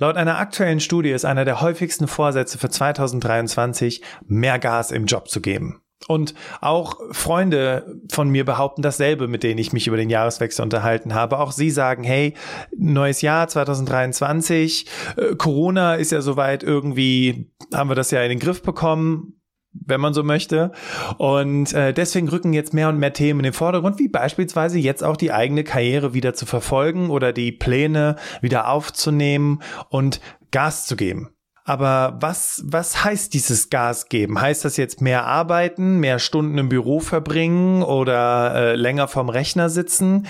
Laut einer aktuellen Studie ist einer der häufigsten Vorsätze für 2023, mehr Gas im Job zu geben. Und auch Freunde von mir behaupten dasselbe, mit denen ich mich über den Jahreswechsel unterhalten habe. Auch sie sagen, hey, neues Jahr 2023, äh, Corona ist ja soweit irgendwie, haben wir das ja in den Griff bekommen wenn man so möchte. Und äh, deswegen rücken jetzt mehr und mehr Themen in den Vordergrund, wie beispielsweise jetzt auch die eigene Karriere wieder zu verfolgen oder die Pläne wieder aufzunehmen und Gas zu geben. Aber was, was heißt dieses Gas geben? Heißt das jetzt mehr arbeiten, mehr Stunden im Büro verbringen oder äh, länger vorm Rechner sitzen?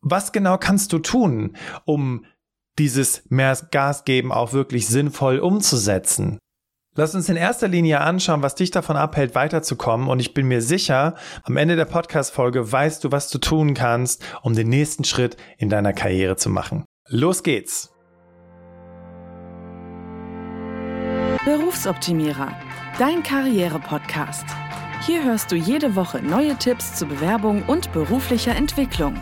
Was genau kannst du tun, um dieses mehr Gas geben auch wirklich sinnvoll umzusetzen? Lass uns in erster Linie anschauen, was dich davon abhält, weiterzukommen. Und ich bin mir sicher, am Ende der Podcast-Folge weißt du, was du tun kannst, um den nächsten Schritt in deiner Karriere zu machen. Los geht's! Berufsoptimierer, dein Karriere-Podcast. Hier hörst du jede Woche neue Tipps zur Bewerbung und beruflicher Entwicklung.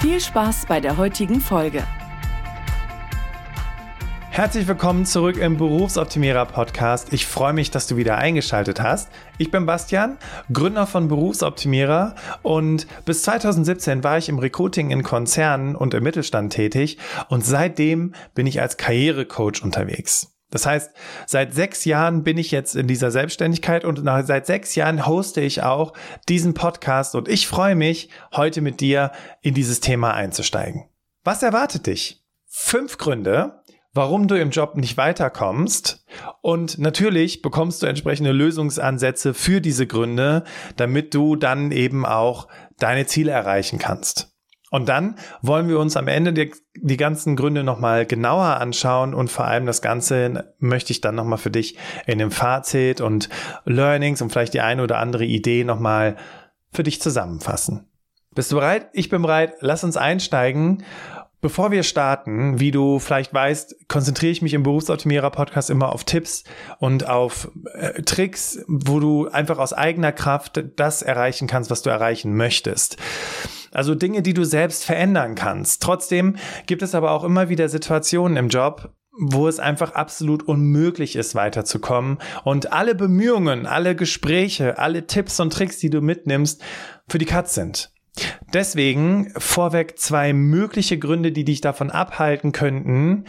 Viel Spaß bei der heutigen Folge. Herzlich willkommen zurück im Berufsoptimierer Podcast. Ich freue mich, dass du wieder eingeschaltet hast. Ich bin Bastian, Gründer von Berufsoptimierer und bis 2017 war ich im Recruiting in Konzernen und im Mittelstand tätig und seitdem bin ich als Karrierecoach unterwegs. Das heißt, seit sechs Jahren bin ich jetzt in dieser Selbstständigkeit und seit sechs Jahren hoste ich auch diesen Podcast und ich freue mich, heute mit dir in dieses Thema einzusteigen. Was erwartet dich? Fünf Gründe, warum du im Job nicht weiterkommst und natürlich bekommst du entsprechende Lösungsansätze für diese Gründe, damit du dann eben auch deine Ziele erreichen kannst. Und dann wollen wir uns am Ende die, die ganzen Gründe nochmal genauer anschauen und vor allem das Ganze möchte ich dann nochmal für dich in dem Fazit und Learnings und vielleicht die eine oder andere Idee nochmal für dich zusammenfassen. Bist du bereit? Ich bin bereit. Lass uns einsteigen. Bevor wir starten, wie du vielleicht weißt, konzentriere ich mich im Berufsoptimierer Podcast immer auf Tipps und auf äh, Tricks, wo du einfach aus eigener Kraft das erreichen kannst, was du erreichen möchtest. Also Dinge, die du selbst verändern kannst. Trotzdem gibt es aber auch immer wieder Situationen im Job, wo es einfach absolut unmöglich ist, weiterzukommen. Und alle Bemühungen, alle Gespräche, alle Tipps und Tricks, die du mitnimmst, für die Katz sind. Deswegen vorweg zwei mögliche Gründe, die dich davon abhalten könnten,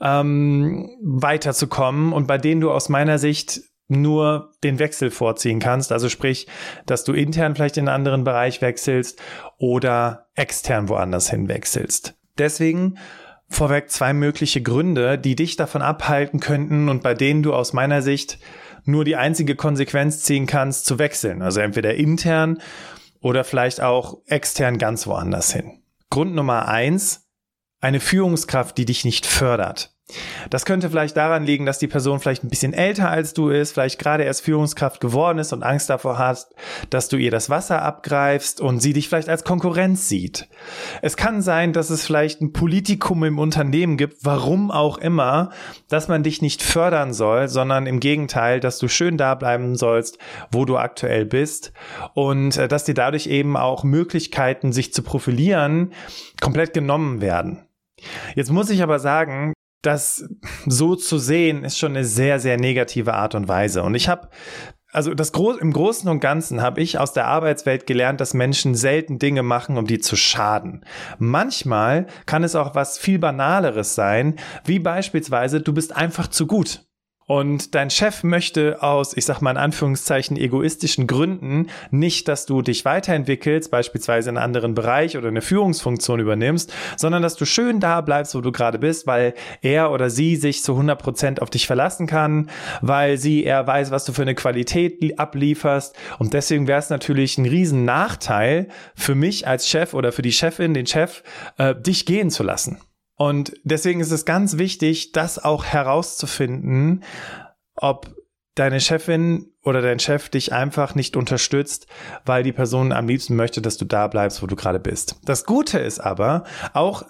ähm, weiterzukommen und bei denen du aus meiner Sicht nur den Wechsel vorziehen kannst. Also sprich, dass du intern vielleicht in einen anderen Bereich wechselst oder extern woanders hin wechselst. Deswegen vorweg zwei mögliche Gründe, die dich davon abhalten könnten und bei denen du aus meiner Sicht nur die einzige Konsequenz ziehen kannst, zu wechseln. Also entweder intern oder vielleicht auch extern ganz woanders hin. Grund Nummer eins, eine Führungskraft, die dich nicht fördert. Das könnte vielleicht daran liegen, dass die Person vielleicht ein bisschen älter als du ist, vielleicht gerade erst Führungskraft geworden ist und Angst davor hat, dass du ihr das Wasser abgreifst und sie dich vielleicht als Konkurrenz sieht. Es kann sein, dass es vielleicht ein Politikum im Unternehmen gibt, warum auch immer, dass man dich nicht fördern soll, sondern im Gegenteil, dass du schön da bleiben sollst, wo du aktuell bist und äh, dass dir dadurch eben auch Möglichkeiten, sich zu profilieren, komplett genommen werden. Jetzt muss ich aber sagen, das so zu sehen, ist schon eine sehr, sehr negative Art und Weise. Und ich habe also das Gro im Großen und Ganzen habe ich aus der Arbeitswelt gelernt, dass Menschen selten Dinge machen, um die zu schaden. Manchmal kann es auch was viel Banaleres sein, wie beispielsweise, du bist einfach zu gut. Und dein Chef möchte aus, ich sag mal in Anführungszeichen, egoistischen Gründen nicht, dass du dich weiterentwickelst, beispielsweise in einen anderen Bereich oder eine Führungsfunktion übernimmst, sondern dass du schön da bleibst, wo du gerade bist, weil er oder sie sich zu 100 Prozent auf dich verlassen kann, weil sie er weiß, was du für eine Qualität ablieferst. Und deswegen wäre es natürlich ein riesen Nachteil für mich als Chef oder für die Chefin, den Chef, äh, dich gehen zu lassen. Und deswegen ist es ganz wichtig, das auch herauszufinden, ob deine Chefin oder dein Chef dich einfach nicht unterstützt, weil die Person am liebsten möchte, dass du da bleibst, wo du gerade bist. Das Gute ist aber, auch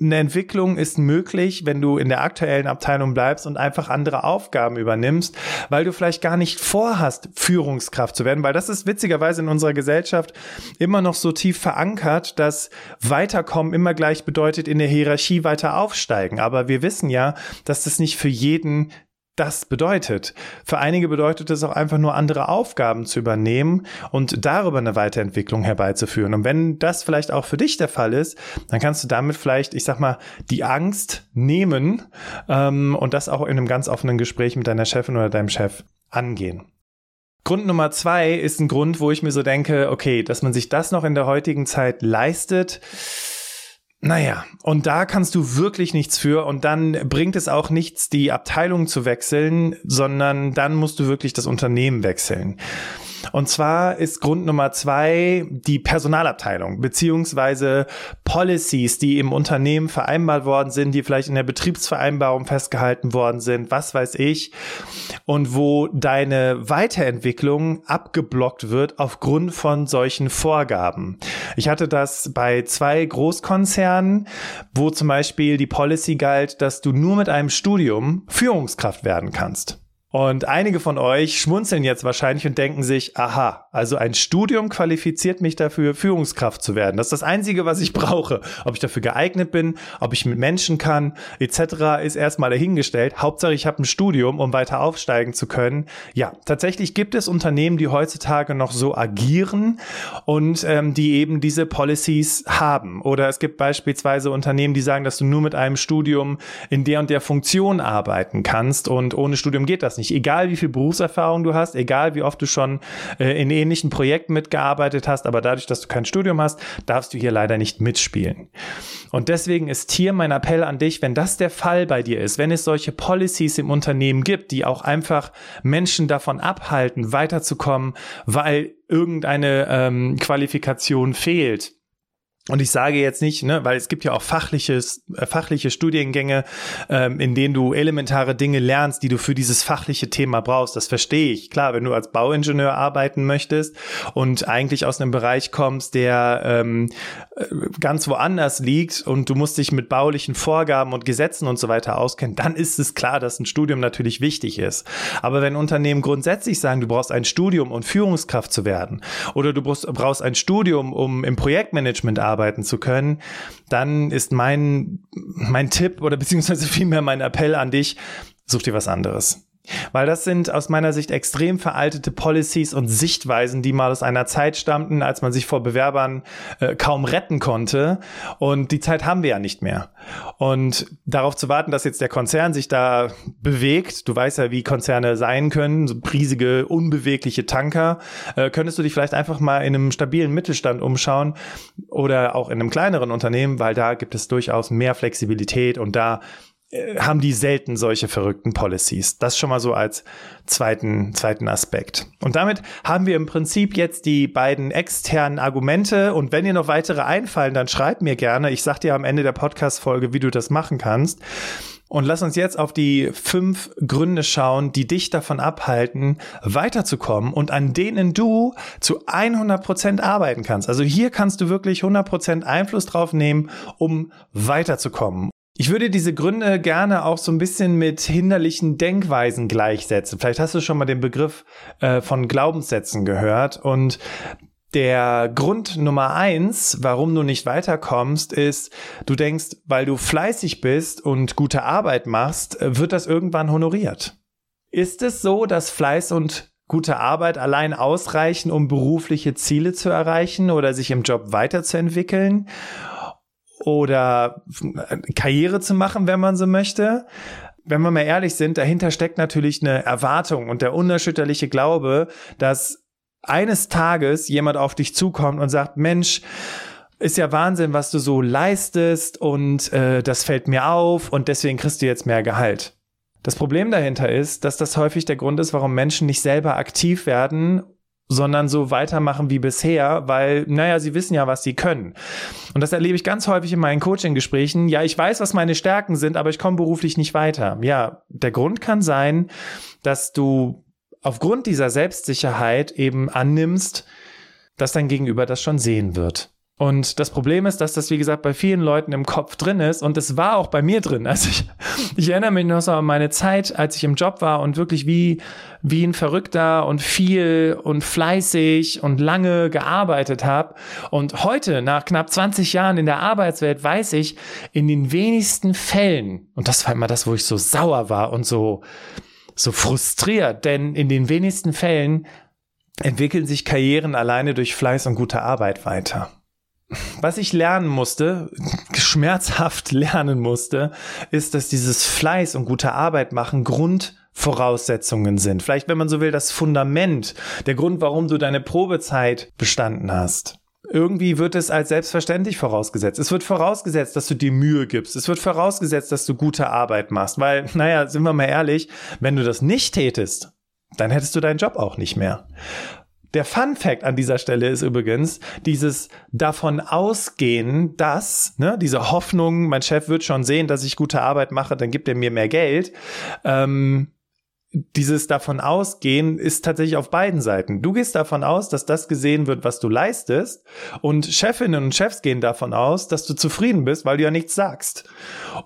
eine Entwicklung ist möglich, wenn du in der aktuellen Abteilung bleibst und einfach andere Aufgaben übernimmst, weil du vielleicht gar nicht vorhast, Führungskraft zu werden, weil das ist witzigerweise in unserer Gesellschaft immer noch so tief verankert, dass Weiterkommen immer gleich bedeutet, in der Hierarchie weiter aufsteigen. Aber wir wissen ja, dass das nicht für jeden das bedeutet. Für einige bedeutet es auch einfach nur andere Aufgaben zu übernehmen und darüber eine Weiterentwicklung herbeizuführen. Und wenn das vielleicht auch für dich der Fall ist, dann kannst du damit vielleicht, ich sag mal, die Angst nehmen ähm, und das auch in einem ganz offenen Gespräch mit deiner Chefin oder deinem Chef angehen. Grund Nummer zwei ist ein Grund, wo ich mir so denke, okay, dass man sich das noch in der heutigen Zeit leistet, naja, und da kannst du wirklich nichts für und dann bringt es auch nichts, die Abteilung zu wechseln, sondern dann musst du wirklich das Unternehmen wechseln. Und zwar ist Grund Nummer zwei die Personalabteilung beziehungsweise Policies, die im Unternehmen vereinbart worden sind, die vielleicht in der Betriebsvereinbarung festgehalten worden sind, was weiß ich, und wo deine Weiterentwicklung abgeblockt wird aufgrund von solchen Vorgaben. Ich hatte das bei zwei Großkonzernen, wo zum Beispiel die Policy galt, dass du nur mit einem Studium Führungskraft werden kannst. Und einige von euch schmunzeln jetzt wahrscheinlich und denken sich, aha, also ein Studium qualifiziert mich dafür, Führungskraft zu werden. Das ist das Einzige, was ich brauche. Ob ich dafür geeignet bin, ob ich mit Menschen kann, etc. ist erstmal dahingestellt. Hauptsache, ich habe ein Studium, um weiter aufsteigen zu können. Ja, tatsächlich gibt es Unternehmen, die heutzutage noch so agieren und ähm, die eben diese Policies haben. Oder es gibt beispielsweise Unternehmen, die sagen, dass du nur mit einem Studium in der und der Funktion arbeiten kannst und ohne Studium geht das nicht. Egal wie viel Berufserfahrung du hast, egal wie oft du schon äh, in ähnlichen Projekten mitgearbeitet hast, aber dadurch, dass du kein Studium hast, darfst du hier leider nicht mitspielen. Und deswegen ist hier mein Appell an dich, wenn das der Fall bei dir ist, wenn es solche Policies im Unternehmen gibt, die auch einfach Menschen davon abhalten, weiterzukommen, weil irgendeine ähm, Qualifikation fehlt, und ich sage jetzt nicht, ne, weil es gibt ja auch fachliches, äh, fachliche Studiengänge, ähm, in denen du elementare Dinge lernst, die du für dieses fachliche Thema brauchst. Das verstehe ich. Klar, wenn du als Bauingenieur arbeiten möchtest und eigentlich aus einem Bereich kommst, der ähm, äh, ganz woanders liegt und du musst dich mit baulichen Vorgaben und Gesetzen und so weiter auskennen, dann ist es klar, dass ein Studium natürlich wichtig ist. Aber wenn Unternehmen grundsätzlich sagen, du brauchst ein Studium, um Führungskraft zu werden, oder du brauchst, ein Studium, um im Projektmanagement arbeiten arbeiten zu können, dann ist mein, mein Tipp oder beziehungsweise vielmehr mein Appell an dich, such dir was anderes. Weil das sind aus meiner Sicht extrem veraltete Policies und Sichtweisen, die mal aus einer Zeit stammten, als man sich vor Bewerbern äh, kaum retten konnte. Und die Zeit haben wir ja nicht mehr. Und darauf zu warten, dass jetzt der Konzern sich da bewegt, du weißt ja, wie Konzerne sein können, so riesige, unbewegliche Tanker, äh, könntest du dich vielleicht einfach mal in einem stabilen Mittelstand umschauen oder auch in einem kleineren Unternehmen, weil da gibt es durchaus mehr Flexibilität und da haben die selten solche verrückten Policies. Das schon mal so als zweiten, zweiten Aspekt. Und damit haben wir im Prinzip jetzt die beiden externen Argumente. Und wenn dir noch weitere einfallen, dann schreib mir gerne. Ich sag dir am Ende der Podcast-Folge, wie du das machen kannst. Und lass uns jetzt auf die fünf Gründe schauen, die dich davon abhalten, weiterzukommen und an denen du zu 100 Prozent arbeiten kannst. Also hier kannst du wirklich 100 Prozent Einfluss drauf nehmen, um weiterzukommen. Ich würde diese Gründe gerne auch so ein bisschen mit hinderlichen Denkweisen gleichsetzen. Vielleicht hast du schon mal den Begriff äh, von Glaubenssätzen gehört und der Grund Nummer eins, warum du nicht weiterkommst, ist, du denkst, weil du fleißig bist und gute Arbeit machst, wird das irgendwann honoriert. Ist es so, dass Fleiß und gute Arbeit allein ausreichen, um berufliche Ziele zu erreichen oder sich im Job weiterzuentwickeln? Oder Karriere zu machen, wenn man so möchte. Wenn wir mal ehrlich sind, dahinter steckt natürlich eine Erwartung und der unerschütterliche Glaube, dass eines Tages jemand auf dich zukommt und sagt, Mensch, ist ja Wahnsinn, was du so leistest und äh, das fällt mir auf und deswegen kriegst du jetzt mehr Gehalt. Das Problem dahinter ist, dass das häufig der Grund ist, warum Menschen nicht selber aktiv werden sondern so weitermachen wie bisher, weil, naja, sie wissen ja, was sie können. Und das erlebe ich ganz häufig in meinen Coaching-Gesprächen. Ja, ich weiß, was meine Stärken sind, aber ich komme beruflich nicht weiter. Ja, der Grund kann sein, dass du aufgrund dieser Selbstsicherheit eben annimmst, dass dein Gegenüber das schon sehen wird. Und das Problem ist, dass das, wie gesagt, bei vielen Leuten im Kopf drin ist. Und es war auch bei mir drin. Also ich, ich erinnere mich noch so an meine Zeit, als ich im Job war und wirklich wie, wie ein Verrückter und viel und fleißig und lange gearbeitet habe. Und heute, nach knapp 20 Jahren in der Arbeitswelt, weiß ich, in den wenigsten Fällen, und das war immer das, wo ich so sauer war und so, so frustriert, denn in den wenigsten Fällen entwickeln sich Karrieren alleine durch Fleiß und gute Arbeit weiter was ich lernen musste, schmerzhaft lernen musste, ist, dass dieses Fleiß und gute Arbeit machen Grundvoraussetzungen sind. Vielleicht, wenn man so will, das Fundament, der Grund, warum du deine Probezeit bestanden hast. Irgendwie wird es als selbstverständlich vorausgesetzt. Es wird vorausgesetzt, dass du dir Mühe gibst. Es wird vorausgesetzt, dass du gute Arbeit machst. Weil, naja, sind wir mal ehrlich, wenn du das nicht tätest, dann hättest du deinen Job auch nicht mehr. Der Fun Fact an dieser Stelle ist übrigens dieses davon ausgehen, dass, ne, diese Hoffnung, mein Chef wird schon sehen, dass ich gute Arbeit mache, dann gibt er mir mehr Geld. Ähm, dieses davon ausgehen ist tatsächlich auf beiden Seiten. Du gehst davon aus, dass das gesehen wird, was du leistest, und Chefinnen und Chefs gehen davon aus, dass du zufrieden bist, weil du ja nichts sagst.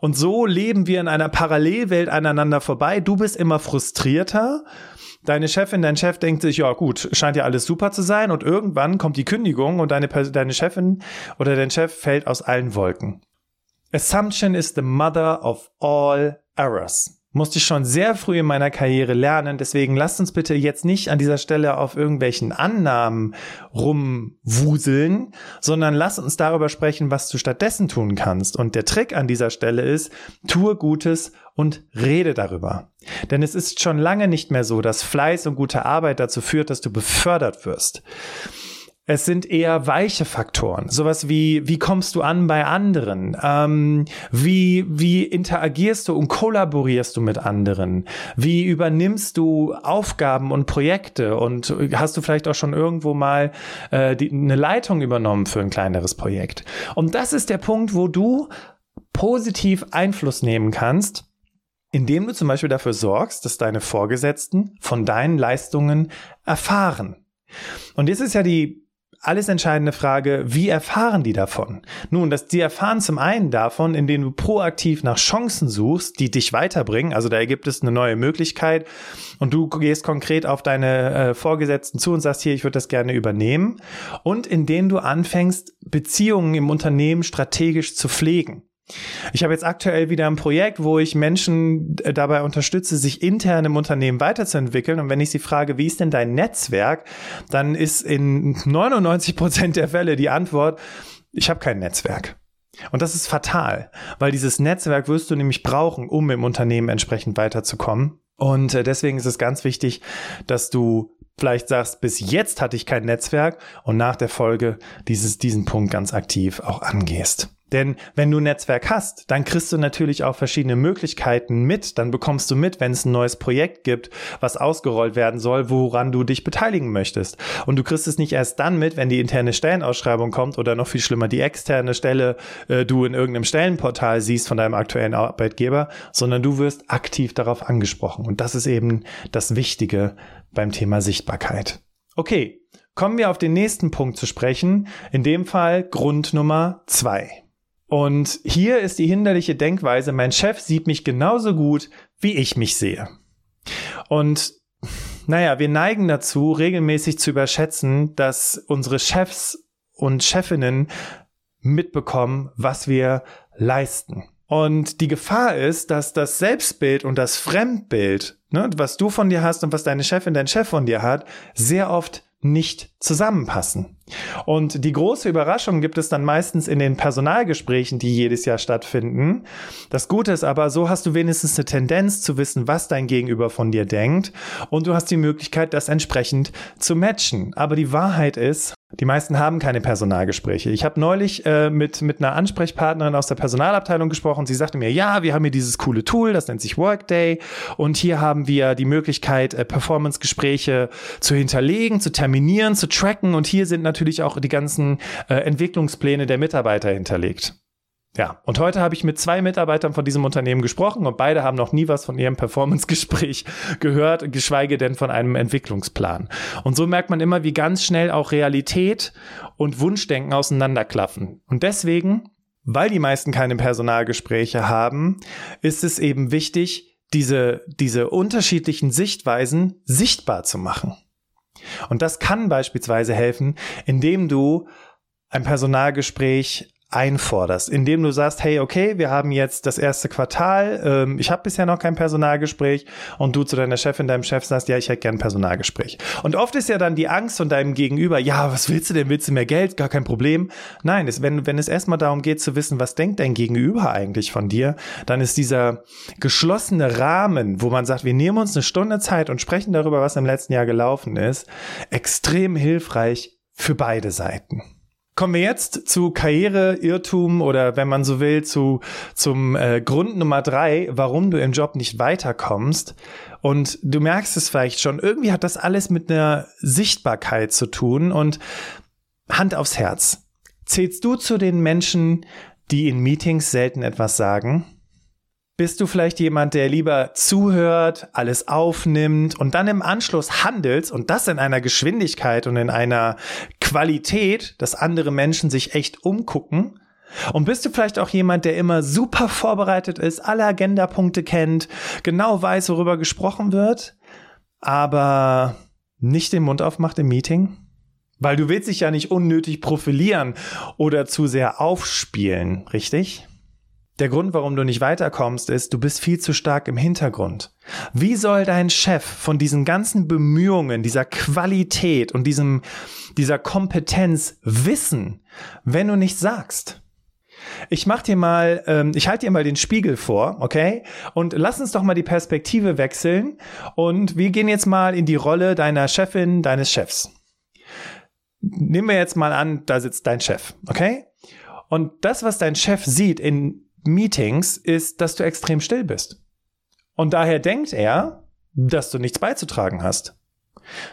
Und so leben wir in einer Parallelwelt aneinander vorbei. Du bist immer frustrierter deine Chefin, dein Chef denkt sich, ja gut, scheint ja alles super zu sein und irgendwann kommt die Kündigung und deine, deine Chefin oder dein Chef fällt aus allen Wolken. Assumption is the mother of all errors musste ich schon sehr früh in meiner Karriere lernen. Deswegen lasst uns bitte jetzt nicht an dieser Stelle auf irgendwelchen Annahmen rumwuseln, sondern lasst uns darüber sprechen, was du stattdessen tun kannst. Und der Trick an dieser Stelle ist, tue Gutes und rede darüber. Denn es ist schon lange nicht mehr so, dass Fleiß und gute Arbeit dazu führt, dass du befördert wirst. Es sind eher weiche Faktoren. Sowas wie, wie kommst du an bei anderen? Ähm, wie, wie interagierst du und kollaborierst du mit anderen? Wie übernimmst du Aufgaben und Projekte? Und hast du vielleicht auch schon irgendwo mal äh, die, eine Leitung übernommen für ein kleineres Projekt? Und das ist der Punkt, wo du positiv Einfluss nehmen kannst indem du zum Beispiel dafür sorgst, dass deine Vorgesetzten von deinen Leistungen erfahren. Und jetzt ist ja die alles entscheidende Frage, wie erfahren die davon? Nun, dass die erfahren zum einen davon, indem du proaktiv nach Chancen suchst, die dich weiterbringen. Also da gibt es eine neue Möglichkeit und du gehst konkret auf deine äh, Vorgesetzten zu und sagst hier, ich würde das gerne übernehmen. Und indem du anfängst, Beziehungen im Unternehmen strategisch zu pflegen. Ich habe jetzt aktuell wieder ein Projekt, wo ich Menschen äh, dabei unterstütze, sich intern im Unternehmen weiterzuentwickeln. Und wenn ich sie frage, wie ist denn dein Netzwerk, dann ist in 99 Prozent der Fälle die Antwort, ich habe kein Netzwerk. Und das ist fatal, weil dieses Netzwerk wirst du nämlich brauchen, um im Unternehmen entsprechend weiterzukommen. Und äh, deswegen ist es ganz wichtig, dass du vielleicht sagst, bis jetzt hatte ich kein Netzwerk und nach der Folge dieses, diesen Punkt ganz aktiv auch angehst. Denn wenn du ein Netzwerk hast, dann kriegst du natürlich auch verschiedene Möglichkeiten mit. Dann bekommst du mit, wenn es ein neues Projekt gibt, was ausgerollt werden soll, woran du dich beteiligen möchtest. Und du kriegst es nicht erst dann mit, wenn die interne Stellenausschreibung kommt oder noch viel schlimmer die externe Stelle äh, du in irgendeinem Stellenportal siehst von deinem aktuellen Arbeitgeber, sondern du wirst aktiv darauf angesprochen. Und das ist eben das Wichtige beim Thema Sichtbarkeit. Okay, kommen wir auf den nächsten Punkt zu sprechen. In dem Fall Grund Nummer zwei. Und hier ist die hinderliche Denkweise, mein Chef sieht mich genauso gut, wie ich mich sehe. Und naja, wir neigen dazu, regelmäßig zu überschätzen, dass unsere Chefs und Chefinnen mitbekommen, was wir leisten. Und die Gefahr ist, dass das Selbstbild und das Fremdbild, ne, was du von dir hast und was deine Chefin, dein Chef von dir hat, sehr oft nicht zusammenpassen. Und die große Überraschung gibt es dann meistens in den Personalgesprächen, die jedes Jahr stattfinden. Das Gute ist aber, so hast du wenigstens eine Tendenz zu wissen, was dein Gegenüber von dir denkt und du hast die Möglichkeit, das entsprechend zu matchen. Aber die Wahrheit ist, die meisten haben keine Personalgespräche. Ich habe neulich äh, mit, mit einer Ansprechpartnerin aus der Personalabteilung gesprochen. Sie sagte mir, ja, wir haben hier dieses coole Tool, das nennt sich Workday. Und hier haben wir die Möglichkeit, äh, Performance-Gespräche zu hinterlegen, zu terminieren, zu tracken. Und hier sind natürlich auch die ganzen äh, Entwicklungspläne der Mitarbeiter hinterlegt. Ja, und heute habe ich mit zwei Mitarbeitern von diesem Unternehmen gesprochen und beide haben noch nie was von ihrem Performance-Gespräch gehört, geschweige denn von einem Entwicklungsplan. Und so merkt man immer, wie ganz schnell auch Realität und Wunschdenken auseinanderklaffen. Und deswegen, weil die meisten keine Personalgespräche haben, ist es eben wichtig, diese, diese unterschiedlichen Sichtweisen sichtbar zu machen. Und das kann beispielsweise helfen, indem du ein Personalgespräch einforderst, indem du sagst, hey, okay, wir haben jetzt das erste Quartal, ähm, ich habe bisher noch kein Personalgespräch und du zu deiner Chefin, deinem Chef sagst, ja, ich hätte gern ein Personalgespräch. Und oft ist ja dann die Angst von deinem Gegenüber, ja, was willst du denn, willst du mehr Geld? Gar kein Problem. Nein, es, wenn, wenn es erstmal darum geht zu wissen, was denkt dein Gegenüber eigentlich von dir, dann ist dieser geschlossene Rahmen, wo man sagt, wir nehmen uns eine Stunde Zeit und sprechen darüber, was im letzten Jahr gelaufen ist, extrem hilfreich für beide Seiten. Kommen wir jetzt zu Karriere, Irrtum oder wenn man so will, zu, zum äh, Grund Nummer drei, warum du im Job nicht weiterkommst. Und du merkst es vielleicht schon, irgendwie hat das alles mit einer Sichtbarkeit zu tun und Hand aufs Herz. Zählst du zu den Menschen, die in Meetings selten etwas sagen? Bist du vielleicht jemand, der lieber zuhört, alles aufnimmt und dann im Anschluss handelt und das in einer Geschwindigkeit und in einer Qualität, dass andere Menschen sich echt umgucken? Und bist du vielleicht auch jemand, der immer super vorbereitet ist, alle Agendapunkte kennt, genau weiß, worüber gesprochen wird, aber nicht den Mund aufmacht im Meeting? Weil du willst dich ja nicht unnötig profilieren oder zu sehr aufspielen, richtig? Der Grund, warum du nicht weiterkommst, ist, du bist viel zu stark im Hintergrund. Wie soll dein Chef von diesen ganzen Bemühungen, dieser Qualität und diesem, dieser Kompetenz wissen, wenn du nichts sagst? Ich mach dir mal, ähm, ich halte dir mal den Spiegel vor, okay? Und lass uns doch mal die Perspektive wechseln und wir gehen jetzt mal in die Rolle deiner Chefin, deines Chefs. Nehmen wir jetzt mal an, da sitzt dein Chef, okay? Und das, was dein Chef sieht in Meetings ist, dass du extrem still bist. Und daher denkt er, dass du nichts beizutragen hast.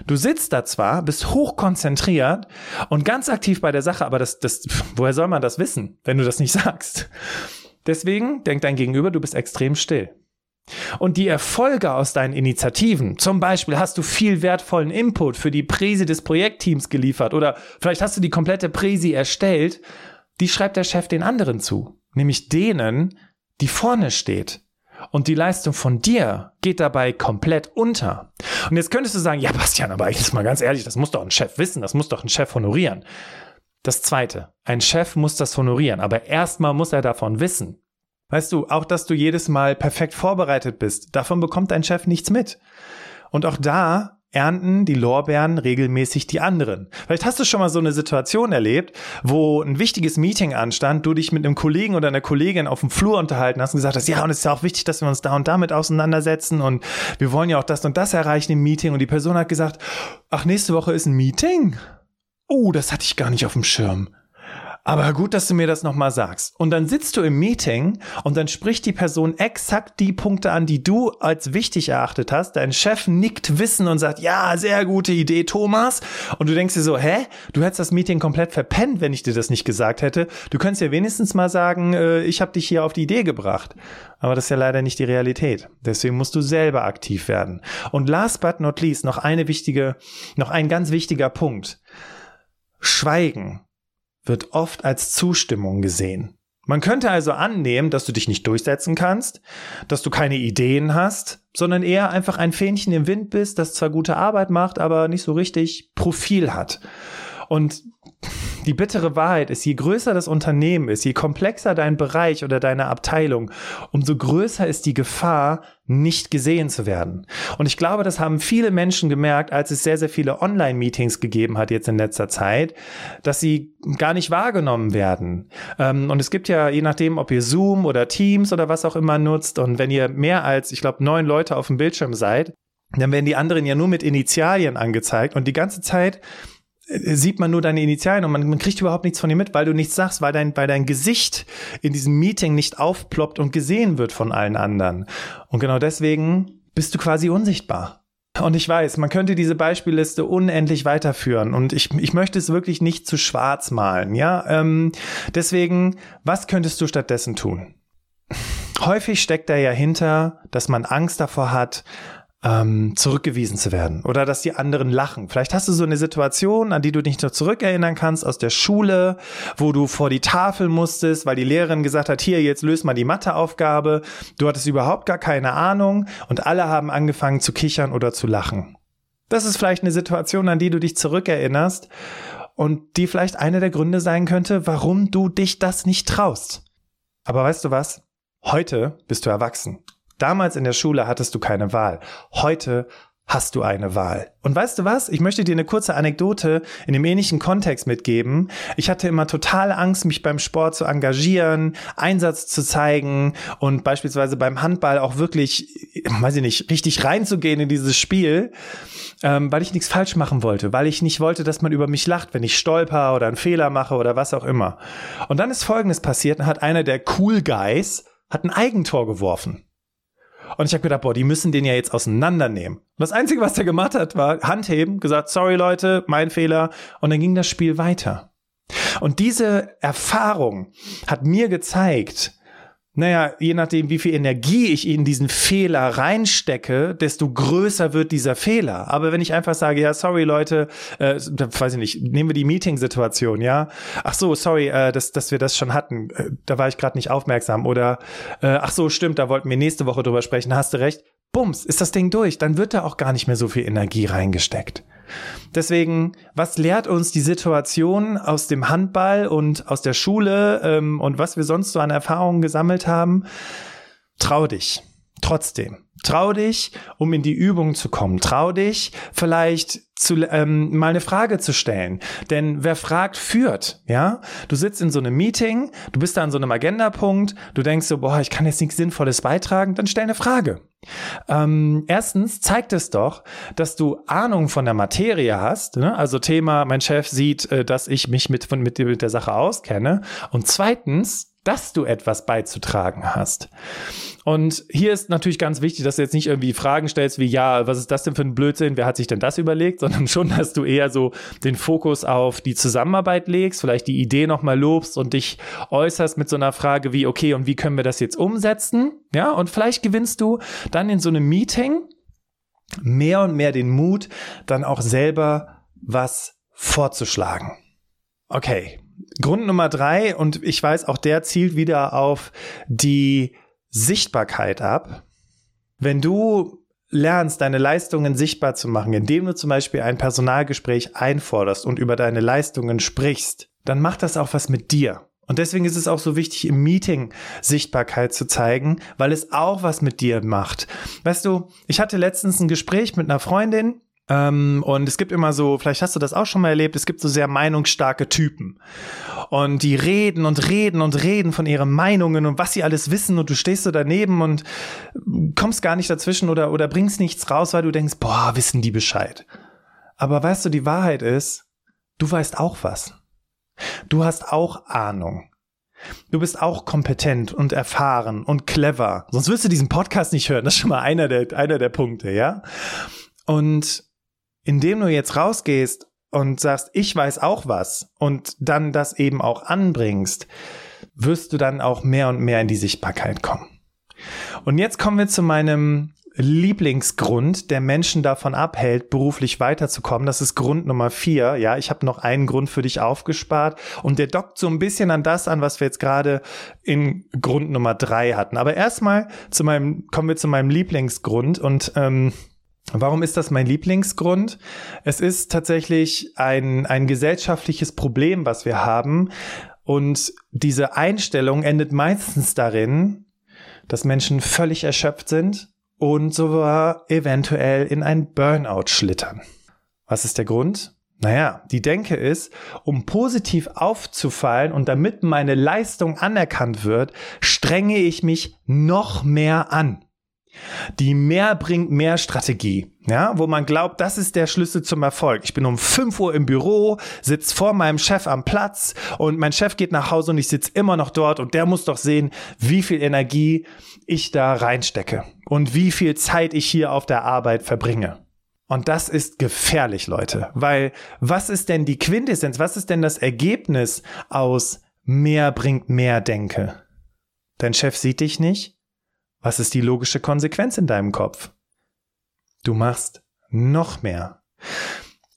Du sitzt da zwar, bist hochkonzentriert und ganz aktiv bei der Sache, aber das, das, woher soll man das wissen, wenn du das nicht sagst? Deswegen denkt dein Gegenüber, du bist extrem still. Und die Erfolge aus deinen Initiativen, zum Beispiel hast du viel wertvollen Input für die Präsi des Projektteams geliefert oder vielleicht hast du die komplette Präsi erstellt, die schreibt der Chef den anderen zu nämlich denen, die vorne steht. Und die Leistung von dir geht dabei komplett unter. Und jetzt könntest du sagen, ja, Bastian, aber jetzt mal ganz ehrlich, das muss doch ein Chef wissen, das muss doch ein Chef honorieren. Das zweite, ein Chef muss das honorieren, aber erstmal muss er davon wissen. Weißt du, auch dass du jedes Mal perfekt vorbereitet bist, davon bekommt dein Chef nichts mit. Und auch da ernten die Lorbeeren regelmäßig die anderen. Vielleicht hast du schon mal so eine Situation erlebt, wo ein wichtiges Meeting anstand, du dich mit einem Kollegen oder einer Kollegin auf dem Flur unterhalten hast und gesagt hast, ja, und es ist ja auch wichtig, dass wir uns da und damit auseinandersetzen und wir wollen ja auch das und das erreichen im Meeting und die Person hat gesagt, ach, nächste Woche ist ein Meeting? Oh, das hatte ich gar nicht auf dem Schirm. Aber gut, dass du mir das nochmal sagst. Und dann sitzt du im Meeting und dann spricht die Person exakt die Punkte an, die du als wichtig erachtet hast. Dein Chef nickt Wissen und sagt, ja, sehr gute Idee, Thomas. Und du denkst dir so, hä? Du hättest das Meeting komplett verpennt, wenn ich dir das nicht gesagt hätte. Du könntest ja wenigstens mal sagen, äh, ich habe dich hier auf die Idee gebracht. Aber das ist ja leider nicht die Realität. Deswegen musst du selber aktiv werden. Und last but not least noch eine wichtige, noch ein ganz wichtiger Punkt. Schweigen wird oft als Zustimmung gesehen. Man könnte also annehmen, dass du dich nicht durchsetzen kannst, dass du keine Ideen hast, sondern eher einfach ein Fähnchen im Wind bist, das zwar gute Arbeit macht, aber nicht so richtig Profil hat. Und die bittere Wahrheit ist, je größer das Unternehmen ist, je komplexer dein Bereich oder deine Abteilung, umso größer ist die Gefahr, nicht gesehen zu werden. Und ich glaube, das haben viele Menschen gemerkt, als es sehr, sehr viele Online-Meetings gegeben hat jetzt in letzter Zeit, dass sie gar nicht wahrgenommen werden. Ähm, und es gibt ja, je nachdem, ob ihr Zoom oder Teams oder was auch immer nutzt, und wenn ihr mehr als, ich glaube, neun Leute auf dem Bildschirm seid, dann werden die anderen ja nur mit Initialien angezeigt und die ganze Zeit sieht man nur deine Initialien und man, man, kriegt überhaupt nichts von dir mit, weil du nichts sagst, weil dein, weil dein Gesicht in diesem Meeting nicht aufploppt und gesehen wird von allen anderen. Und genau deswegen bist du quasi unsichtbar. Und ich weiß, man könnte diese Beispielliste unendlich weiterführen und ich, ich möchte es wirklich nicht zu schwarz malen, ja. Ähm, deswegen, was könntest du stattdessen tun? Häufig steckt da ja hinter, dass man Angst davor hat, ähm, zurückgewiesen zu werden oder dass die anderen lachen. Vielleicht hast du so eine Situation, an die du dich noch zurückerinnern kannst aus der Schule, wo du vor die Tafel musstest, weil die Lehrerin gesagt hat, hier, jetzt löst mal die Matheaufgabe. Du hattest überhaupt gar keine Ahnung und alle haben angefangen zu kichern oder zu lachen. Das ist vielleicht eine Situation, an die du dich zurückerinnerst und die vielleicht einer der Gründe sein könnte, warum du dich das nicht traust. Aber weißt du was? Heute bist du erwachsen. Damals in der Schule hattest du keine Wahl. Heute hast du eine Wahl. Und weißt du was? Ich möchte dir eine kurze Anekdote in dem ähnlichen Kontext mitgeben. Ich hatte immer total Angst, mich beim Sport zu engagieren, Einsatz zu zeigen und beispielsweise beim Handball auch wirklich, weiß ich nicht, richtig reinzugehen in dieses Spiel, ähm, weil ich nichts falsch machen wollte, weil ich nicht wollte, dass man über mich lacht, wenn ich stolper oder einen Fehler mache oder was auch immer. Und dann ist Folgendes passiert, dann hat einer der Cool Guys hat ein Eigentor geworfen. Und ich habe gedacht, boah, die müssen den ja jetzt auseinandernehmen. Und das Einzige, was er gemacht hat, war Handheben, gesagt, sorry Leute, mein Fehler. Und dann ging das Spiel weiter. Und diese Erfahrung hat mir gezeigt, naja, je nachdem, wie viel Energie ich in diesen Fehler reinstecke, desto größer wird dieser Fehler. Aber wenn ich einfach sage, ja, sorry Leute, äh, weiß ich nicht, nehmen wir die Meeting-Situation, ja. Ach so, sorry, äh, dass, dass wir das schon hatten. Äh, da war ich gerade nicht aufmerksam. Oder äh, ach so, stimmt, da wollten wir nächste Woche drüber sprechen. Hast du recht. Bums, ist das Ding durch. Dann wird da auch gar nicht mehr so viel Energie reingesteckt. Deswegen, was lehrt uns die Situation aus dem Handball und aus der Schule ähm, und was wir sonst so an Erfahrungen gesammelt haben? Trau dich. Trotzdem. Trau dich, um in die Übung zu kommen. Trau dich, vielleicht zu, ähm, mal eine Frage zu stellen. Denn wer fragt, führt. Ja, du sitzt in so einem Meeting, du bist da an so einem Agendapunkt, du denkst so, boah, ich kann jetzt nichts Sinnvolles beitragen, dann stell eine Frage. Ähm, erstens zeigt es doch, dass du Ahnung von der Materie hast. Ne? Also Thema, mein Chef sieht, äh, dass ich mich mit, mit, mit der Sache auskenne. Und zweitens, dass du etwas beizutragen hast. Und hier ist natürlich ganz wichtig, dass du jetzt nicht irgendwie Fragen stellst wie, ja, was ist das denn für ein Blödsinn? Wer hat sich denn das überlegt? Sondern schon, dass du eher so den Fokus auf die Zusammenarbeit legst, vielleicht die Idee nochmal lobst und dich äußerst mit so einer Frage wie, okay, und wie können wir das jetzt umsetzen? Ja, und vielleicht gewinnst du dann in so einem Meeting mehr und mehr den Mut, dann auch selber was vorzuschlagen. Okay, Grund Nummer drei, und ich weiß, auch der zielt wieder auf die Sichtbarkeit ab. Wenn du lernst, deine Leistungen sichtbar zu machen, indem du zum Beispiel ein Personalgespräch einforderst und über deine Leistungen sprichst, dann macht das auch was mit dir. Und deswegen ist es auch so wichtig, im Meeting Sichtbarkeit zu zeigen, weil es auch was mit dir macht. Weißt du, ich hatte letztens ein Gespräch mit einer Freundin, ähm, und es gibt immer so, vielleicht hast du das auch schon mal erlebt, es gibt so sehr meinungsstarke Typen. Und die reden und reden und reden von ihren Meinungen und was sie alles wissen und du stehst so daneben und kommst gar nicht dazwischen oder, oder bringst nichts raus, weil du denkst, boah, wissen die Bescheid. Aber weißt du, die Wahrheit ist, du weißt auch was. Du hast auch Ahnung. Du bist auch kompetent und erfahren und clever. Sonst wirst du diesen Podcast nicht hören. Das ist schon mal einer der, einer der Punkte, ja? Und indem du jetzt rausgehst und sagst, ich weiß auch was und dann das eben auch anbringst, wirst du dann auch mehr und mehr in die Sichtbarkeit kommen. Und jetzt kommen wir zu meinem Lieblingsgrund, der Menschen davon abhält, beruflich weiterzukommen. Das ist Grund Nummer vier. Ja, ich habe noch einen Grund für dich aufgespart und der dockt so ein bisschen an das an, was wir jetzt gerade in Grund Nummer drei hatten. Aber erstmal zu meinem, kommen wir zu meinem Lieblingsgrund und ähm, Warum ist das mein Lieblingsgrund? Es ist tatsächlich ein, ein gesellschaftliches Problem, was wir haben. Und diese Einstellung endet meistens darin, dass Menschen völlig erschöpft sind und sogar eventuell in ein Burnout schlittern. Was ist der Grund? Naja, die Denke ist, um positiv aufzufallen und damit meine Leistung anerkannt wird, strenge ich mich noch mehr an. Die mehr bringt mehr Strategie, ja, wo man glaubt, das ist der Schlüssel zum Erfolg. Ich bin um 5 Uhr im Büro, sitze vor meinem Chef am Platz und mein Chef geht nach Hause und ich sitze immer noch dort und der muss doch sehen, wie viel Energie ich da reinstecke und wie viel Zeit ich hier auf der Arbeit verbringe. Und das ist gefährlich, Leute, weil was ist denn die Quintessenz, was ist denn das Ergebnis aus mehr bringt mehr Denke? Dein Chef sieht dich nicht. Was ist die logische Konsequenz in deinem Kopf? Du machst noch mehr.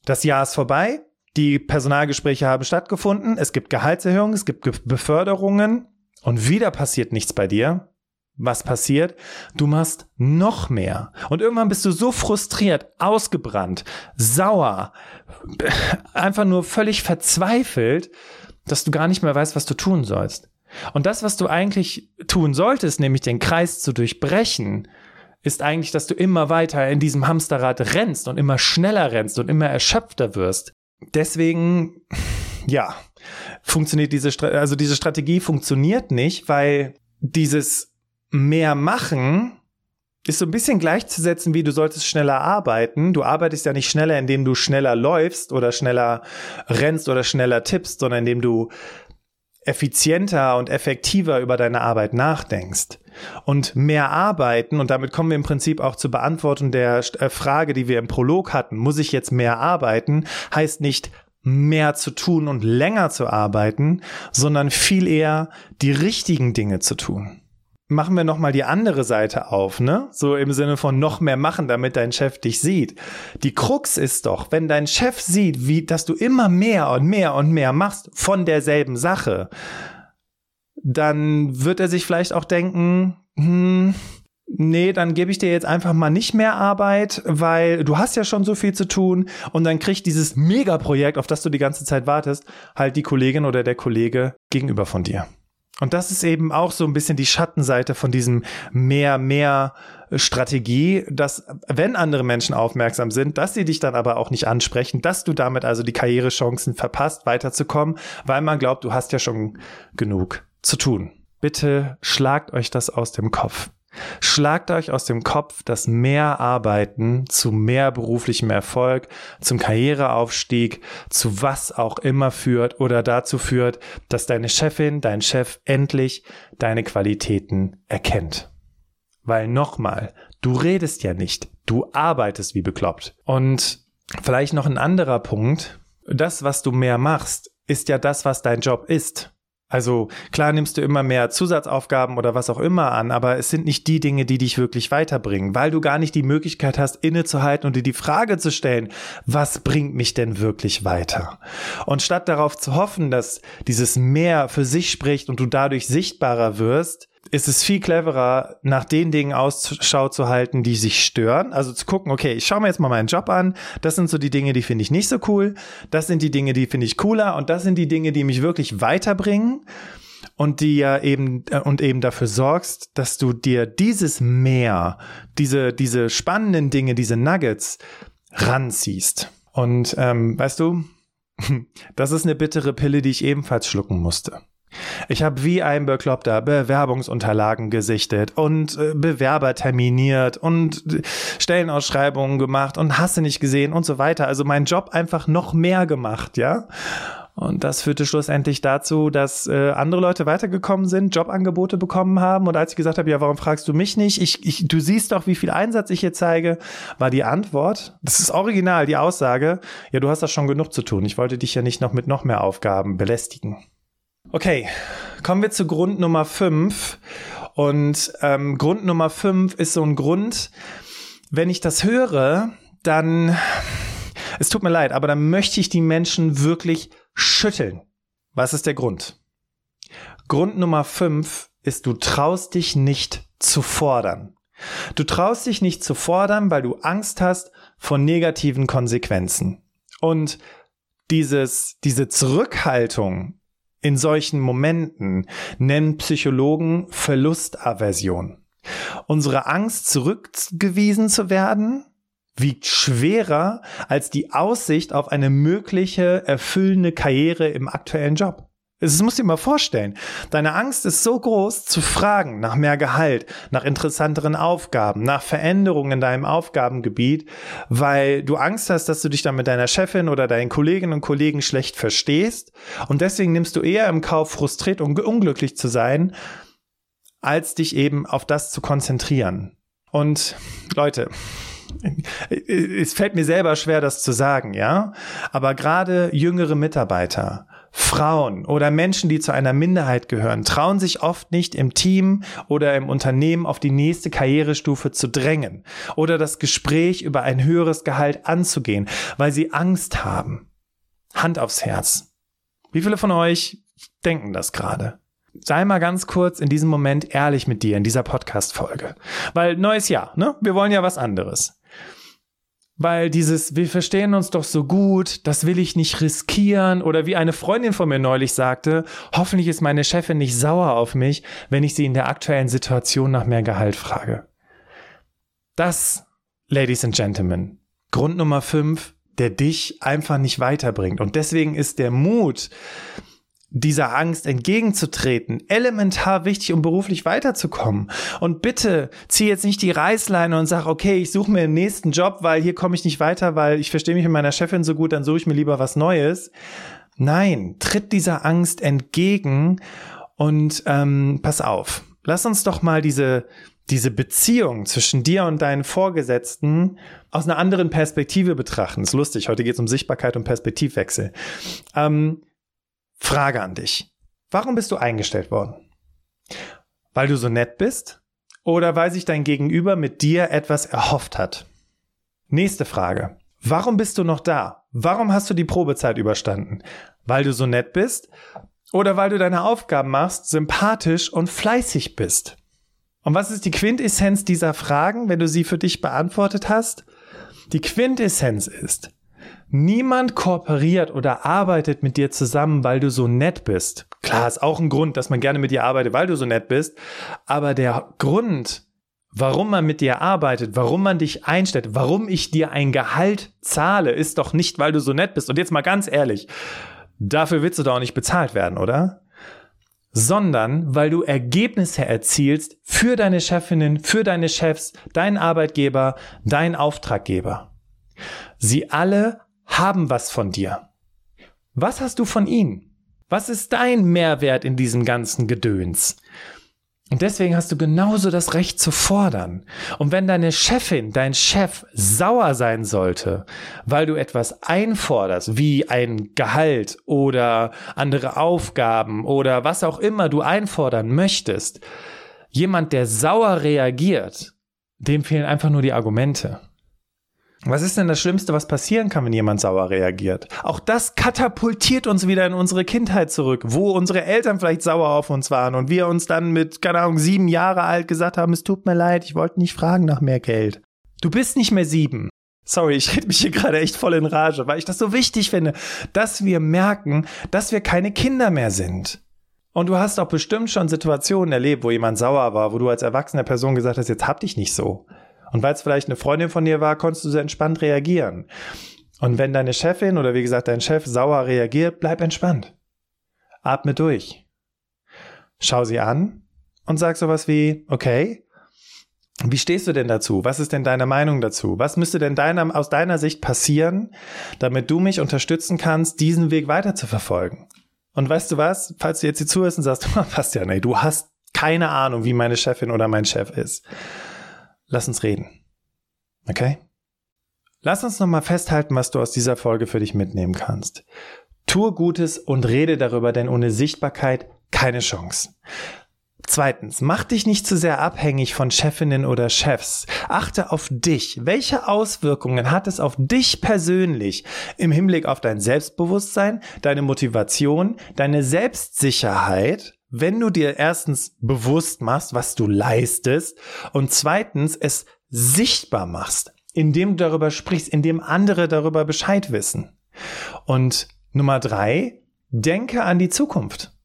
Das Jahr ist vorbei, die Personalgespräche haben stattgefunden, es gibt Gehaltserhöhungen, es gibt Beförderungen und wieder passiert nichts bei dir was passiert? Du machst noch mehr. Und irgendwann bist du so frustriert, ausgebrannt, sauer, einfach nur völlig verzweifelt, dass du gar nicht mehr weißt, was du tun sollst. Und das, was du eigentlich tun solltest, nämlich den Kreis zu durchbrechen, ist eigentlich, dass du immer weiter in diesem Hamsterrad rennst und immer schneller rennst und immer erschöpfter wirst. Deswegen, ja, funktioniert diese, also diese Strategie funktioniert nicht, weil dieses mehr machen ist so ein bisschen gleichzusetzen, wie du solltest schneller arbeiten. Du arbeitest ja nicht schneller, indem du schneller läufst oder schneller rennst oder schneller tippst, sondern indem du effizienter und effektiver über deine Arbeit nachdenkst. Und mehr arbeiten, und damit kommen wir im Prinzip auch zur Beantwortung der äh, Frage, die wir im Prolog hatten, muss ich jetzt mehr arbeiten, heißt nicht mehr zu tun und länger zu arbeiten, sondern viel eher die richtigen Dinge zu tun machen wir noch mal die andere Seite auf, ne? So im Sinne von noch mehr machen, damit dein Chef dich sieht. Die Krux ist doch, wenn dein Chef sieht, wie, dass du immer mehr und mehr und mehr machst von derselben Sache, dann wird er sich vielleicht auch denken, hm, nee, dann gebe ich dir jetzt einfach mal nicht mehr Arbeit, weil du hast ja schon so viel zu tun und dann kriegt dieses Megaprojekt, auf das du die ganze Zeit wartest, halt die Kollegin oder der Kollege gegenüber von dir. Und das ist eben auch so ein bisschen die Schattenseite von diesem mehr, mehr Strategie, dass wenn andere Menschen aufmerksam sind, dass sie dich dann aber auch nicht ansprechen, dass du damit also die Karrierechancen verpasst, weiterzukommen, weil man glaubt, du hast ja schon genug zu tun. Bitte schlagt euch das aus dem Kopf. Schlagt euch aus dem Kopf, dass mehr Arbeiten zu mehr beruflichem Erfolg, zum Karriereaufstieg, zu was auch immer führt oder dazu führt, dass deine Chefin, dein Chef endlich deine Qualitäten erkennt. Weil nochmal, du redest ja nicht, du arbeitest wie bekloppt. Und vielleicht noch ein anderer Punkt, das, was du mehr machst, ist ja das, was dein Job ist. Also klar nimmst du immer mehr Zusatzaufgaben oder was auch immer an, aber es sind nicht die Dinge, die dich wirklich weiterbringen, weil du gar nicht die Möglichkeit hast, innezuhalten und dir die Frage zu stellen, was bringt mich denn wirklich weiter? Und statt darauf zu hoffen, dass dieses Mehr für sich spricht und du dadurch sichtbarer wirst, ist es viel cleverer, nach den Dingen Ausschau zu halten, die sich stören. Also zu gucken, okay, ich schaue mir jetzt mal meinen Job an. Das sind so die Dinge, die finde ich nicht so cool. Das sind die Dinge, die finde ich cooler. Und das sind die Dinge, die mich wirklich weiterbringen. Und die ja eben, äh, und eben dafür sorgst, dass du dir dieses Mehr, diese, diese spannenden Dinge, diese Nuggets ranziehst. Und ähm, weißt du, das ist eine bittere Pille, die ich ebenfalls schlucken musste. Ich habe wie ein Bekloppter Bewerbungsunterlagen gesichtet und äh, Bewerber terminiert und äh, Stellenausschreibungen gemacht und hasse nicht gesehen und so weiter. Also mein Job einfach noch mehr gemacht, ja. Und das führte schlussendlich dazu, dass äh, andere Leute weitergekommen sind, Jobangebote bekommen haben. Und als ich gesagt habe, ja, warum fragst du mich nicht? Ich, ich, du siehst doch, wie viel Einsatz ich hier zeige, war die Antwort, das ist original, die Aussage, ja, du hast das schon genug zu tun. Ich wollte dich ja nicht noch mit noch mehr Aufgaben belästigen. Okay, kommen wir zu Grund Nummer 5. Und ähm, Grund Nummer 5 ist so ein Grund, wenn ich das höre, dann, es tut mir leid, aber dann möchte ich die Menschen wirklich schütteln. Was ist der Grund? Grund Nummer 5 ist, du traust dich nicht zu fordern. Du traust dich nicht zu fordern, weil du Angst hast vor negativen Konsequenzen. Und dieses, diese Zurückhaltung in solchen Momenten nennen Psychologen Verlustaversion. Unsere Angst, zurückgewiesen zu werden, wiegt schwerer als die Aussicht auf eine mögliche erfüllende Karriere im aktuellen Job. Es muss dir mal vorstellen. Deine Angst ist so groß, zu fragen nach mehr Gehalt, nach interessanteren Aufgaben, nach Veränderungen in deinem Aufgabengebiet, weil du Angst hast, dass du dich dann mit deiner Chefin oder deinen Kolleginnen und Kollegen schlecht verstehst. Und deswegen nimmst du eher im Kauf, frustriert und unglücklich zu sein, als dich eben auf das zu konzentrieren. Und Leute, es fällt mir selber schwer, das zu sagen, ja. Aber gerade jüngere Mitarbeiter, Frauen oder Menschen, die zu einer Minderheit gehören, trauen sich oft nicht im Team oder im Unternehmen auf die nächste Karrierestufe zu drängen oder das Gespräch über ein höheres Gehalt anzugehen, weil sie Angst haben. Hand aufs Herz. Wie viele von euch denken das gerade? Sei mal ganz kurz in diesem Moment ehrlich mit dir in dieser Podcast-Folge. Weil neues Jahr, ne? Wir wollen ja was anderes weil dieses, wir verstehen uns doch so gut, das will ich nicht riskieren oder wie eine Freundin von mir neulich sagte, hoffentlich ist meine Chefin nicht sauer auf mich, wenn ich sie in der aktuellen Situation nach mehr Gehalt frage. Das, Ladies and Gentlemen, Grund Nummer fünf, der dich einfach nicht weiterbringt. Und deswegen ist der Mut, dieser Angst entgegenzutreten, elementar wichtig, um beruflich weiterzukommen. Und bitte zieh jetzt nicht die Reißleine und sag, okay, ich suche mir den nächsten Job, weil hier komme ich nicht weiter, weil ich verstehe mich mit meiner Chefin so gut, dann suche ich mir lieber was Neues. Nein, tritt dieser Angst entgegen und ähm, pass auf. Lass uns doch mal diese diese Beziehung zwischen dir und deinen Vorgesetzten aus einer anderen Perspektive betrachten. Ist lustig, heute geht es um Sichtbarkeit und Perspektivwechsel. Ähm, Frage an dich. Warum bist du eingestellt worden? Weil du so nett bist? Oder weil sich dein Gegenüber mit dir etwas erhofft hat? Nächste Frage. Warum bist du noch da? Warum hast du die Probezeit überstanden? Weil du so nett bist? Oder weil du deine Aufgaben machst, sympathisch und fleißig bist? Und was ist die Quintessenz dieser Fragen, wenn du sie für dich beantwortet hast? Die Quintessenz ist, Niemand kooperiert oder arbeitet mit dir zusammen, weil du so nett bist. Klar, ist auch ein Grund, dass man gerne mit dir arbeitet, weil du so nett bist. Aber der Grund, warum man mit dir arbeitet, warum man dich einstellt, warum ich dir ein Gehalt zahle, ist doch nicht, weil du so nett bist. Und jetzt mal ganz ehrlich, dafür willst du doch nicht bezahlt werden, oder? Sondern weil du Ergebnisse erzielst für deine Chefinnen, für deine Chefs, deinen Arbeitgeber, deinen Auftraggeber. Sie alle haben was von dir. Was hast du von ihnen? Was ist dein Mehrwert in diesem ganzen Gedöns? Und deswegen hast du genauso das Recht zu fordern. Und wenn deine Chefin, dein Chef sauer sein sollte, weil du etwas einforderst, wie ein Gehalt oder andere Aufgaben oder was auch immer du einfordern möchtest, jemand, der sauer reagiert, dem fehlen einfach nur die Argumente. Was ist denn das Schlimmste, was passieren kann, wenn jemand sauer reagiert? Auch das katapultiert uns wieder in unsere Kindheit zurück, wo unsere Eltern vielleicht sauer auf uns waren und wir uns dann mit, keine Ahnung, sieben Jahre alt gesagt haben, es tut mir leid, ich wollte nicht fragen nach mehr Geld. Du bist nicht mehr sieben. Sorry, ich rede mich hier gerade echt voll in Rage, weil ich das so wichtig finde, dass wir merken, dass wir keine Kinder mehr sind. Und du hast auch bestimmt schon Situationen erlebt, wo jemand sauer war, wo du als erwachsene Person gesagt hast, jetzt hab dich nicht so. Und weil es vielleicht eine Freundin von dir war, konntest du so entspannt reagieren. Und wenn deine Chefin oder wie gesagt dein Chef sauer reagiert, bleib entspannt. Atme durch. Schau sie an und sag sowas wie, okay, wie stehst du denn dazu? Was ist denn deine Meinung dazu? Was müsste denn deiner, aus deiner Sicht passieren, damit du mich unterstützen kannst, diesen Weg weiter zu verfolgen? Und weißt du was? Falls du jetzt hier zuhörst und sagst, passt ja, nee, du hast keine Ahnung, wie meine Chefin oder mein Chef ist lass uns reden. Okay? Lass uns nochmal festhalten, was du aus dieser Folge für dich mitnehmen kannst. Tue Gutes und rede darüber, denn ohne Sichtbarkeit keine Chance. Zweitens, mach dich nicht zu sehr abhängig von Chefinnen oder Chefs. Achte auf dich. Welche Auswirkungen hat es auf dich persönlich im Hinblick auf dein Selbstbewusstsein, deine Motivation, deine Selbstsicherheit wenn du dir erstens bewusst machst, was du leistest und zweitens es sichtbar machst, indem du darüber sprichst, indem andere darüber Bescheid wissen. Und Nummer drei, denke an die Zukunft.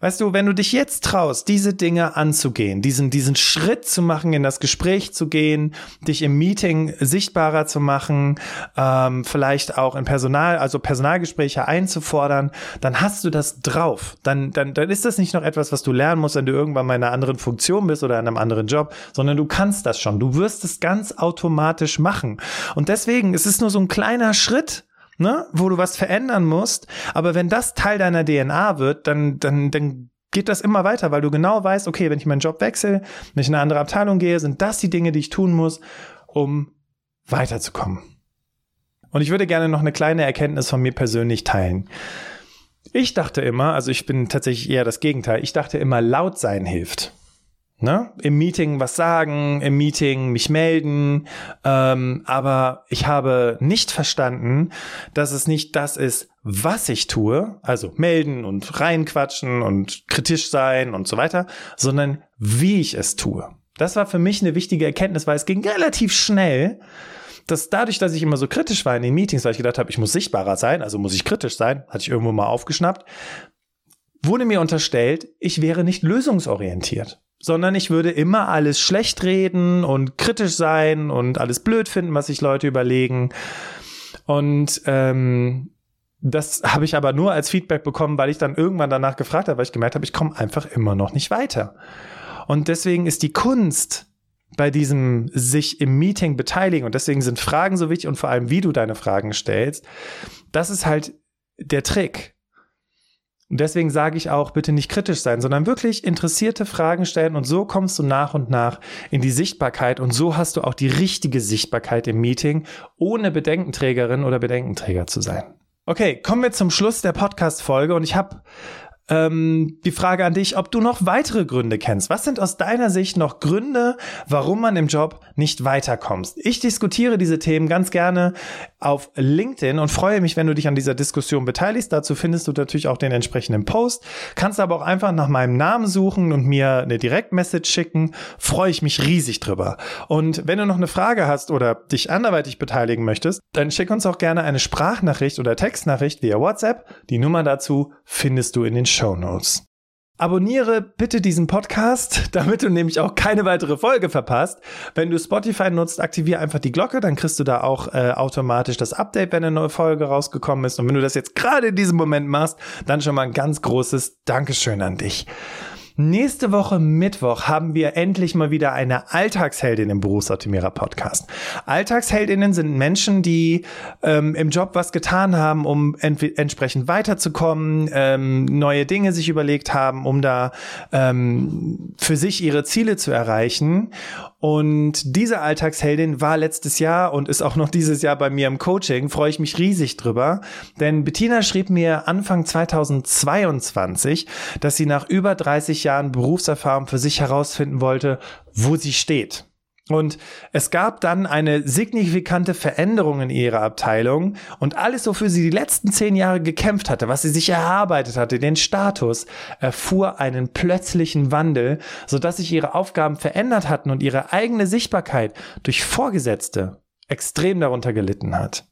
Weißt du, wenn du dich jetzt traust, diese Dinge anzugehen, diesen, diesen Schritt zu machen, in das Gespräch zu gehen, dich im Meeting sichtbarer zu machen, ähm, vielleicht auch in Personal, also Personalgespräche einzufordern, dann hast du das drauf. Dann, dann, dann ist das nicht noch etwas, was du lernen musst, wenn du irgendwann mal in einer anderen Funktion bist oder in einem anderen Job, sondern du kannst das schon. Du wirst es ganz automatisch machen. Und deswegen ist es nur so ein kleiner Schritt, ne, wo du was verändern musst. Aber wenn das Teil deiner DNA wird, dann, dann, dann geht das immer weiter, weil du genau weißt, okay, wenn ich meinen Job wechsle, wenn ich in eine andere Abteilung gehe, sind das die Dinge, die ich tun muss, um weiterzukommen. Und ich würde gerne noch eine kleine Erkenntnis von mir persönlich teilen. Ich dachte immer, also ich bin tatsächlich eher das Gegenteil, ich dachte immer, laut sein hilft. Ne? Im Meeting was sagen, im Meeting mich melden, ähm, aber ich habe nicht verstanden, dass es nicht das ist, was ich tue, also melden und reinquatschen und kritisch sein und so weiter, sondern wie ich es tue. Das war für mich eine wichtige Erkenntnis, weil es ging relativ schnell, dass dadurch, dass ich immer so kritisch war in den Meetings, weil ich gedacht habe, ich muss sichtbarer sein, also muss ich kritisch sein, hatte ich irgendwo mal aufgeschnappt, wurde mir unterstellt, ich wäre nicht lösungsorientiert sondern ich würde immer alles schlecht reden und kritisch sein und alles blöd finden, was sich Leute überlegen. Und ähm, das habe ich aber nur als Feedback bekommen, weil ich dann irgendwann danach gefragt habe, weil ich gemerkt habe, ich komme einfach immer noch nicht weiter. Und deswegen ist die Kunst bei diesem sich im Meeting beteiligen und deswegen sind Fragen so wichtig und vor allem, wie du deine Fragen stellst, das ist halt der Trick. Und deswegen sage ich auch, bitte nicht kritisch sein, sondern wirklich interessierte Fragen stellen. Und so kommst du nach und nach in die Sichtbarkeit. Und so hast du auch die richtige Sichtbarkeit im Meeting, ohne Bedenkenträgerin oder Bedenkenträger zu sein. Okay, kommen wir zum Schluss der Podcast-Folge. Und ich habe ähm, die Frage an dich, ob du noch weitere Gründe kennst. Was sind aus deiner Sicht noch Gründe, warum man im Job nicht weiterkommst? Ich diskutiere diese Themen ganz gerne auf LinkedIn und freue mich, wenn du dich an dieser Diskussion beteiligst. Dazu findest du natürlich auch den entsprechenden Post. Kannst aber auch einfach nach meinem Namen suchen und mir eine Direktmessage schicken. Freue ich mich riesig drüber. Und wenn du noch eine Frage hast oder dich anderweitig beteiligen möchtest, dann schick uns auch gerne eine Sprachnachricht oder Textnachricht via WhatsApp. Die Nummer dazu findest du in den Show Notes. Abonniere bitte diesen Podcast, damit du nämlich auch keine weitere Folge verpasst. Wenn du Spotify nutzt, aktiviere einfach die Glocke, dann kriegst du da auch äh, automatisch das Update, wenn eine neue Folge rausgekommen ist. Und wenn du das jetzt gerade in diesem Moment machst, dann schon mal ein ganz großes Dankeschön an dich. Nächste Woche Mittwoch haben wir endlich mal wieder eine Alltagsheldin im Berufsoptimierer Podcast. Alltagsheldinnen sind Menschen, die ähm, im Job was getan haben, um entsprechend weiterzukommen, ähm, neue Dinge sich überlegt haben, um da ähm, für sich ihre Ziele zu erreichen. Und diese Alltagsheldin war letztes Jahr und ist auch noch dieses Jahr bei mir im Coaching. Freue ich mich riesig drüber. Denn Bettina schrieb mir Anfang 2022, dass sie nach über 30 Jahren Berufserfahrung für sich herausfinden wollte, wo sie steht. Und es gab dann eine signifikante Veränderung in ihrer Abteilung und alles, wofür sie die letzten zehn Jahre gekämpft hatte, was sie sich erarbeitet hatte, den Status, erfuhr einen plötzlichen Wandel, sodass sich ihre Aufgaben verändert hatten und ihre eigene Sichtbarkeit durch Vorgesetzte extrem darunter gelitten hat.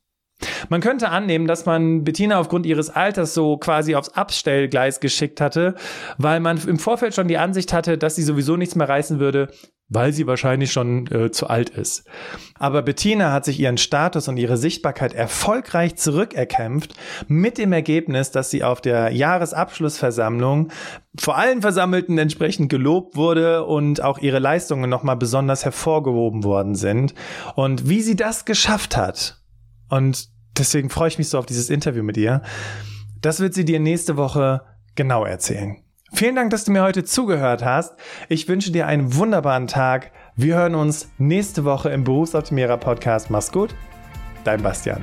Man könnte annehmen, dass man Bettina aufgrund ihres Alters so quasi aufs Abstellgleis geschickt hatte, weil man im Vorfeld schon die Ansicht hatte, dass sie sowieso nichts mehr reißen würde, weil sie wahrscheinlich schon äh, zu alt ist. Aber Bettina hat sich ihren Status und ihre Sichtbarkeit erfolgreich zurückerkämpft, mit dem Ergebnis, dass sie auf der Jahresabschlussversammlung vor allen Versammelten entsprechend gelobt wurde und auch ihre Leistungen nochmal besonders hervorgehoben worden sind. Und wie sie das geschafft hat, und deswegen freue ich mich so auf dieses Interview mit ihr, das wird sie dir nächste Woche genau erzählen. Vielen Dank, dass du mir heute zugehört hast. Ich wünsche dir einen wunderbaren Tag. Wir hören uns nächste Woche im Berufsoptimierer Podcast. Mach's gut. Dein Bastian.